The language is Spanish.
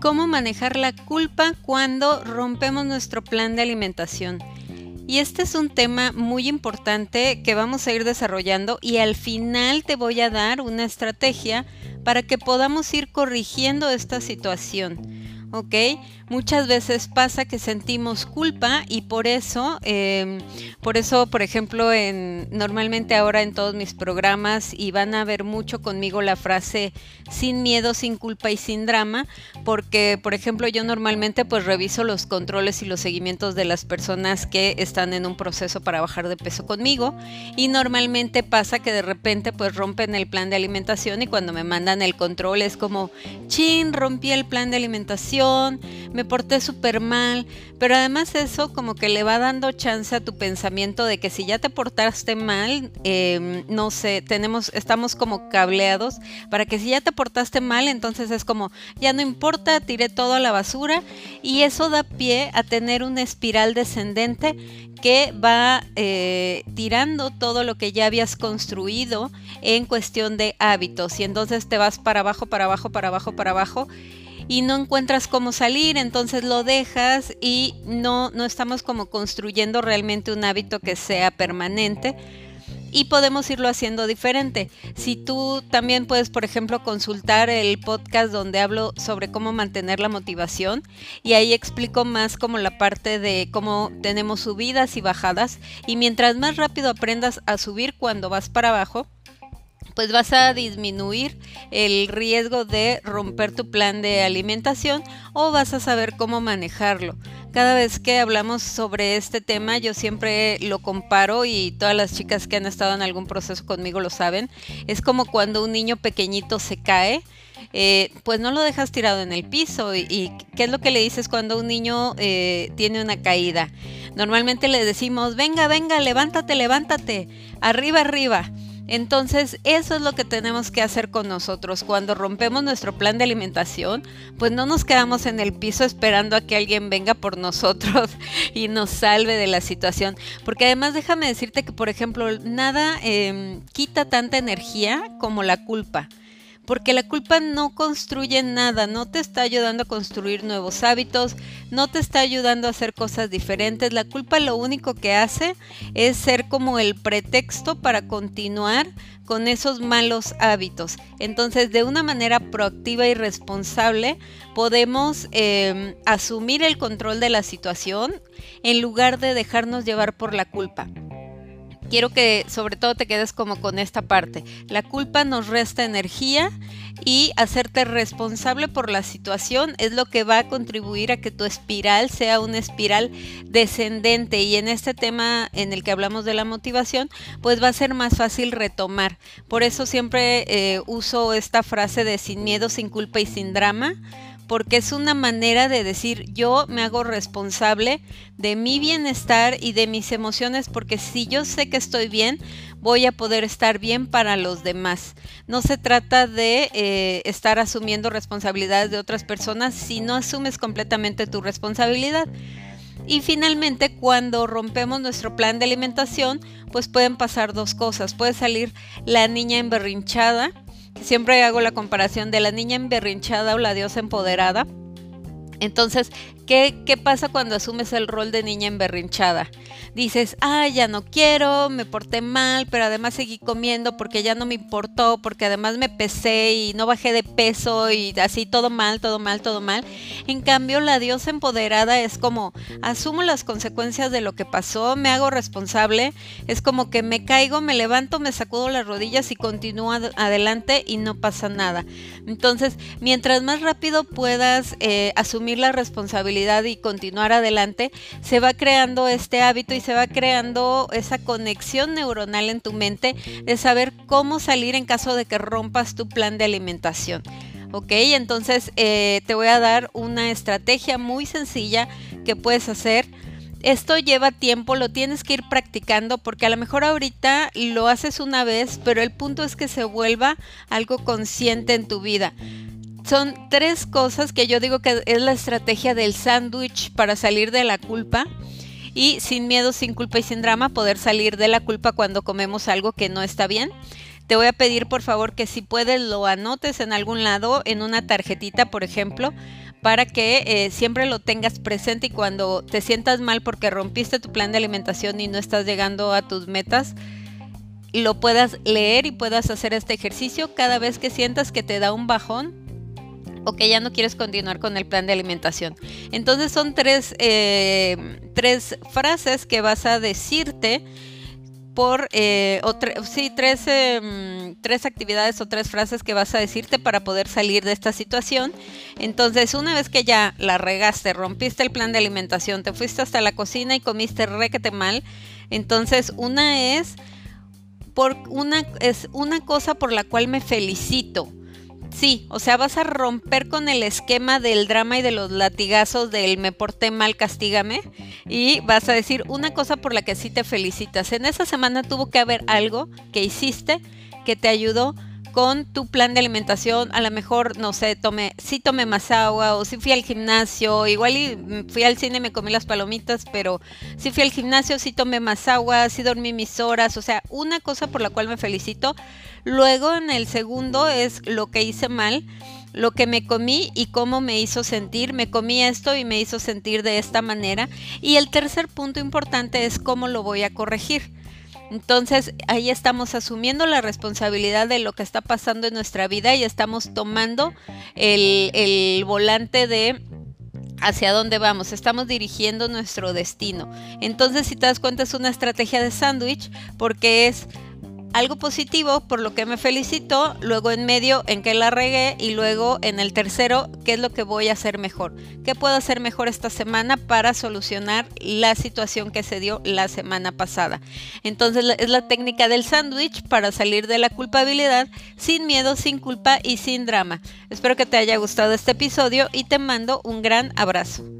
cómo manejar la culpa cuando rompemos nuestro plan de alimentación. Y este es un tema muy importante que vamos a ir desarrollando y al final te voy a dar una estrategia para que podamos ir corrigiendo esta situación. ¿ok? Muchas veces pasa que sentimos culpa y por eso, em, por eso, por ejemplo, en, normalmente ahora en todos mis programas y van a ver mucho conmigo la frase sin miedo, sin culpa y sin drama, porque, por ejemplo, yo normalmente pues reviso los controles y los seguimientos de las personas que están en un proceso para bajar de peso conmigo y normalmente pasa que de repente pues rompen el plan de alimentación y cuando me mandan el control es como, chin, rompí el plan de alimentación, me porté súper mal, pero además eso como que le va dando chance a tu pensamiento de que si ya te portaste mal, em, no sé, tenemos, estamos como cableados para que si ya te portaste mal, entonces es como, ya no importa, tiré todo a la basura y eso da pie a tener una espiral descendente que va eh, tirando todo lo que ya habías construido en cuestión de hábitos y entonces te vas para abajo, para abajo, para abajo, para abajo y no encuentras cómo salir, entonces lo dejas y no, no estamos como construyendo realmente un hábito que sea permanente y podemos irlo haciendo diferente. Si tú también puedes, por ejemplo, consultar el podcast donde hablo sobre cómo mantener la motivación y ahí explico más como la parte de cómo tenemos subidas y bajadas y mientras más rápido aprendas a subir cuando vas para abajo, pues vas a disminuir el riesgo de romper tu plan de alimentación o vas a saber cómo manejarlo. Cada vez que hablamos sobre este tema yo siempre lo comparo y todas las chicas que han estado en algún proceso conmigo lo saben. Es como cuando un niño pequeñito se cae. Eh, pues no lo dejas tirado en el piso. ¿Y, qué es lo que le dices cuando un niño eh, tiene una caída? Normalmente le decimos, venga, venga, levántate, levántate, arriba, arriba. Entonces, eso es lo que tenemos que hacer con nosotros. Cuando rompemos nuestro plan de alimentación, pues no nos quedamos en el piso esperando a que alguien venga por nosotros y nos salve de la situación. Porque además déjame decirte que, por ejemplo, nada em, quita tanta energía como la culpa porque la culpa no construye nada, no te está ayudando a construir nuevos hábitos, no te está ayudando a hacer cosas diferentes. La culpa lo único que hace es ser como el pretexto para continuar con esos malos hábitos. Entonces, de una manera proactiva y responsable, podemos em, asumir el control de la situación en lugar de dejarnos llevar por la culpa quiero que sobre todo te quedes como con esta parte. La culpa nos resta energía y hacerte responsable por la situación es lo que va a contribuir a que tu espiral sea una espiral descendente y en este tema en el que hablamos de la motivación pues va a ser más fácil retomar. Por eso siempre eh, uso esta frase de sin miedo, sin culpa y sin drama porque es una manera de decir yo me hago responsable de mi bienestar y de mis emociones, porque si yo sé que estoy bien, voy a poder estar bien para los demás. No se trata de eh, estar asumiendo responsabilidades de otras personas si no asumes completamente tu responsabilidad. Y finalmente, cuando rompemos nuestro plan de alimentación, pues pueden pasar dos cosas. Puede salir la niña emberrinchada, Siempre hago la comparación de la niña emberrinchada o la diosa empoderada. Entonces, ¿qué, ¿qué, pasa cuando asumes el rol de niña emberrinchada? Dices, ah, ya no quiero, me porté mal, pero además seguí comiendo porque ya no me importó, porque además me pesé y no bajé de peso y así todo mal, todo mal, todo mal. En cambio, la diosa empoderada es como, asumo las consecuencias de lo que pasó, me hago responsable, es como que me caigo, me levanto, me sacudo las rodillas y continúo adelante y no pasa nada. Entonces, mientras más rápido puedas eh, asumir la responsabilidad y continuar adelante, se va creando este hábito y se va creando esa conexión neuronal en tu mente de saber cómo salir en caso de que rompas tu plan de alimentación. Ok, entonces eh, te voy a dar una estrategia muy sencilla que puedes hacer. Esto lleva tiempo, lo tienes que ir practicando porque a lo mejor ahorita lo haces una vez, pero el punto es que se vuelva algo consciente en tu vida son tres cosas que yo digo que es la estrategia del sándwich para salir de la culpa y sin miedo, sin culpa y sin drama poder salir de la culpa cuando comemos algo que no está bien. te voy a pedir por favor que si puedes lo anotes en algún lado, en una tarjetita, por ejemplo, para que eh, siempre lo tengas presente y cuando te sientas mal porque rompiste tu plan de alimentación y no estás llegando a tus metas, lo puedas leer y puedas hacer este ejercicio cada vez que sientas que te da un bajón o que ya no quieres continuar con el plan de alimentación. Entonces son tres, eh, tres frases que vas a decirte por, eh, sí, tres, em, tres actividades o tres frases que vas a decirte para poder salir de esta situación. Entonces, una vez que ya la regaste, rompiste el plan de alimentación, te fuiste hasta la cocina y comiste requete mal, entonces una es por una es una cosa por la cual me felicito. Sí, o sea, vas a romper con el esquema del drama y de los latigazos del me porté mal, castígame. Y vas a decir una cosa por la que sí te felicitas. En esa semana tuvo que haber algo que hiciste que te ayudó con tu plan de alimentación, a lo mejor, no sé, tomé, sí tomé más agua o sí fui al gimnasio, igual y fui al cine me comí las palomitas, pero sí fui al gimnasio, sí tomé más agua, sí dormí mis horas, o sea, una cosa por la cual me felicito. Luego en el segundo es lo que hice mal, lo que me comí y cómo me hizo sentir. Me comí esto y me hizo sentir de esta manera. Y el tercer punto importante es cómo lo voy a corregir. Entonces ahí estamos asumiendo la responsabilidad de lo que está pasando en nuestra vida y estamos tomando el, volante de hacia dónde vamos, estamos dirigiendo nuestro destino. Entonces, si te das cuenta, es una estrategia de sándwich porque es algo positivo por lo que me felicito, luego en medio en que la regué y luego en el tercero qué es lo que voy a hacer mejor, qué puedo hacer mejor esta semana para solucionar la situación que se dio la semana pasada. Entonces es la técnica del sándwich para salir de la culpabilidad sin miedo, sin culpa y sin drama. Espero que te haya gustado este episodio y te mando un gran abrazo.